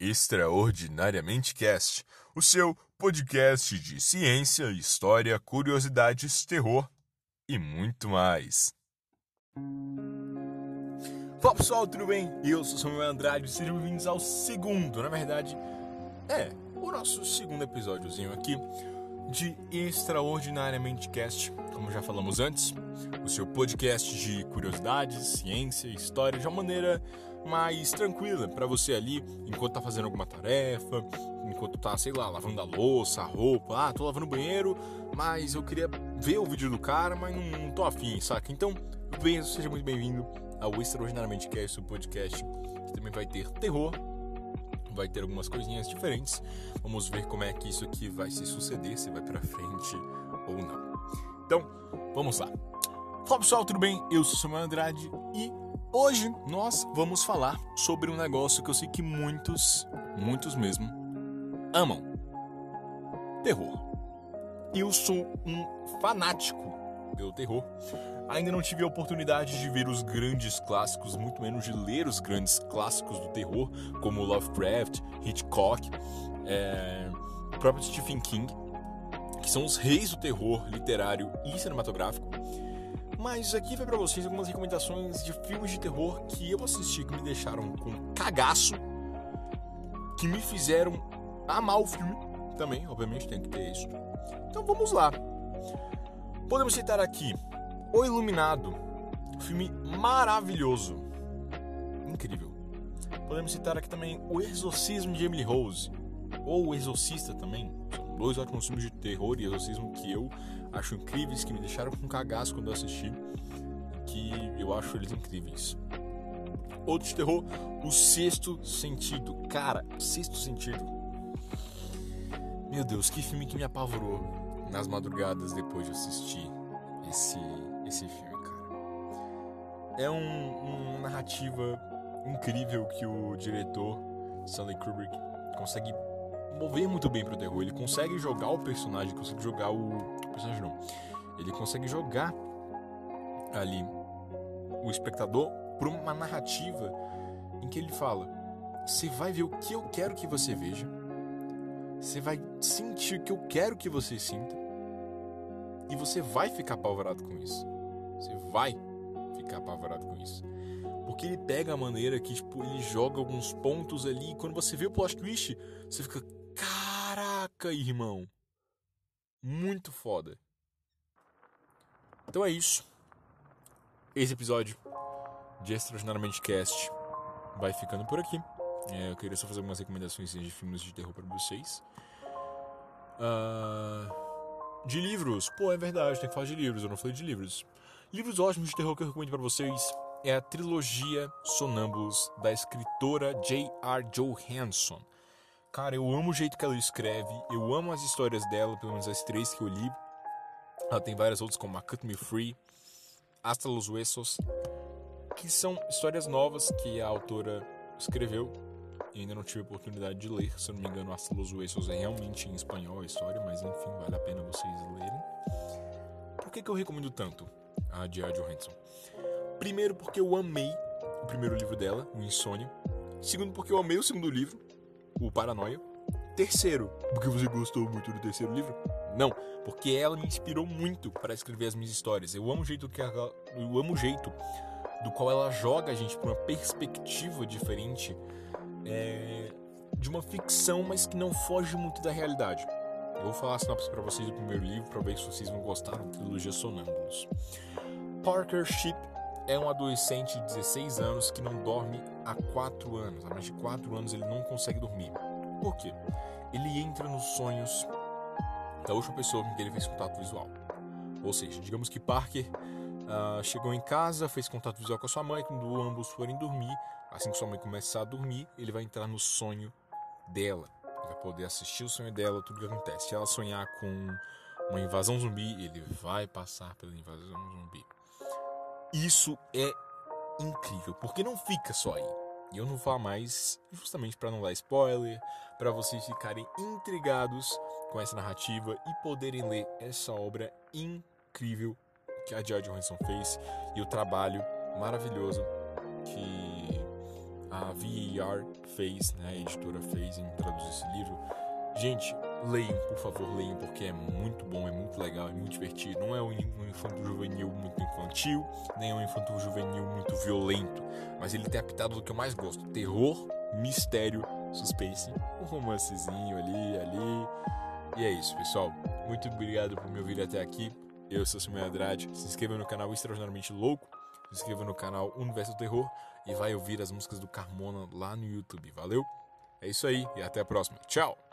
Extraordinariamente Cast, o seu podcast de ciência, história, curiosidades, terror e muito mais. Fala pessoal, tudo bem? Eu sou Samuel Andrade, sejam bem-vindos ao segundo, na verdade, é o nosso segundo episódiozinho aqui de Extraordinariamente Cast, como já falamos antes, o seu podcast de curiosidades, ciência, história de uma maneira mais tranquila para você ali, enquanto tá fazendo alguma tarefa, enquanto tá, sei lá, lavando a louça, a roupa, ah, tô lavando o banheiro, mas eu queria ver o vídeo do cara, mas não, não tô afim, saca? Então, bem, seja muito bem-vindo ao Extraordinariamente Cast, o podcast que também vai ter terror, vai ter algumas coisinhas diferentes. Vamos ver como é que isso aqui vai se suceder, se vai para frente ou não. Então, vamos lá. Fala pessoal, tudo bem? Eu sou Samuel Andrade e Hoje nós vamos falar sobre um negócio que eu sei que muitos, muitos mesmo, amam: terror. Eu sou um fanático pelo terror. Ainda não tive a oportunidade de ver os grandes clássicos, muito menos de ler os grandes clássicos do terror, como Lovecraft, Hitchcock, é, o próprio Stephen King, que são os reis do terror literário e cinematográfico. Mas aqui vai para vocês algumas recomendações de filmes de terror que eu assisti que me deixaram com cagaço, que me fizeram amar o filme também, obviamente tem que ter isso. Então vamos lá. Podemos citar aqui O Iluminado, filme maravilhoso, incrível. Podemos citar aqui também O Exorcismo de Emily Rose, ou O Exorcista também. Dois ótimos filmes de terror e exorcismo que eu acho incríveis, que me deixaram com cagaço quando eu assisti, que eu acho eles incríveis. Outro de terror, o Sexto Sentido. Cara, Sexto Sentido. Meu Deus, que filme que me apavorou nas madrugadas depois de assistir esse, esse filme, cara. É um, uma narrativa incrível que o diretor Stanley Kubrick consegue mover muito bem pro terror. Ele consegue jogar o personagem, consegue jogar o personagem não. Ele consegue jogar ali o espectador por uma narrativa em que ele fala: você vai ver o que eu quero que você veja, você vai sentir o que eu quero que você sinta, e você vai ficar apavorado com isso. Você vai ficar apavorado com isso. Porque ele pega a maneira que tipo, ele joga alguns pontos ali, e quando você vê o plot twist, você fica: caraca, irmão muito foda. Então é isso. Esse episódio de Extraordinariamente Cast vai ficando por aqui. É, eu queria só fazer algumas recomendações de filmes de terror para vocês. Uh, de livros, pô, é verdade, tem que falar de livros, eu não falei de livros. Livros ótimos de terror que eu recomendo para vocês é a trilogia Sonâmbulos da escritora J.R. Johansson. Cara, eu amo o jeito que ela escreve, eu amo as histórias dela, pelo menos as três que eu li. Ela tem várias outras, como a Cut Me Free, Hasta los Huesos, que são histórias novas que a autora escreveu. E ainda não tive a oportunidade de ler, se eu não me engano, Hasta los Huesos é realmente em espanhol a história, mas enfim, vale a pena vocês lerem. Por que, que eu recomendo tanto a J.R. Johansson? Primeiro, porque eu amei o primeiro livro dela, O Insônia. Segundo, porque eu amei o segundo livro o Paranoia. Terceiro, porque você gostou muito do terceiro livro? Não, porque ela me inspirou muito para escrever as minhas histórias. Eu amo o jeito que ela, eu amo o jeito do qual ela joga a gente para uma perspectiva diferente é, de uma ficção, mas que não foge muito da realidade. Eu vou falar a sinopse para vocês do primeiro livro para ver se vocês vão gostar da trilogia Sonâmbulos. Parker Ship é um adolescente de 16 anos que não dorme há 4 anos. Há mais de 4 anos ele não consegue dormir. Por quê? Ele entra nos sonhos da última pessoa com quem ele fez contato visual. Ou seja, digamos que Parker uh, chegou em casa, fez contato visual com a sua mãe, quando ambos forem dormir, assim que sua mãe começar a dormir, ele vai entrar no sonho dela. Ele vai poder assistir o sonho dela, tudo que acontece. Se ela sonhar com uma invasão zumbi, ele vai passar pela invasão zumbi. Isso é incrível, porque não fica só aí. E eu não vou mais justamente para não dar spoiler, para vocês ficarem intrigados com essa narrativa e poderem ler essa obra incrível que a George Johansson fez e o trabalho maravilhoso que a VAR fez, né, a editora fez em traduzir esse livro. Gente, leiam, por favor, leiam, porque é muito bom, é muito legal, é muito divertido. Não é um infanto juvenil muito infantil, nem é um infanto juvenil muito violento, mas ele tem a pitada do que eu mais gosto: terror, mistério, suspense, um romancezinho ali, ali. E é isso, pessoal. Muito obrigado por me ouvir até aqui. Eu sou Samuel Andrade. Se inscreva no canal Extraordinariamente Louco. Se inscreva no canal Universo do Terror e vai ouvir as músicas do Carmona lá no YouTube. Valeu? É isso aí e até a próxima. Tchau!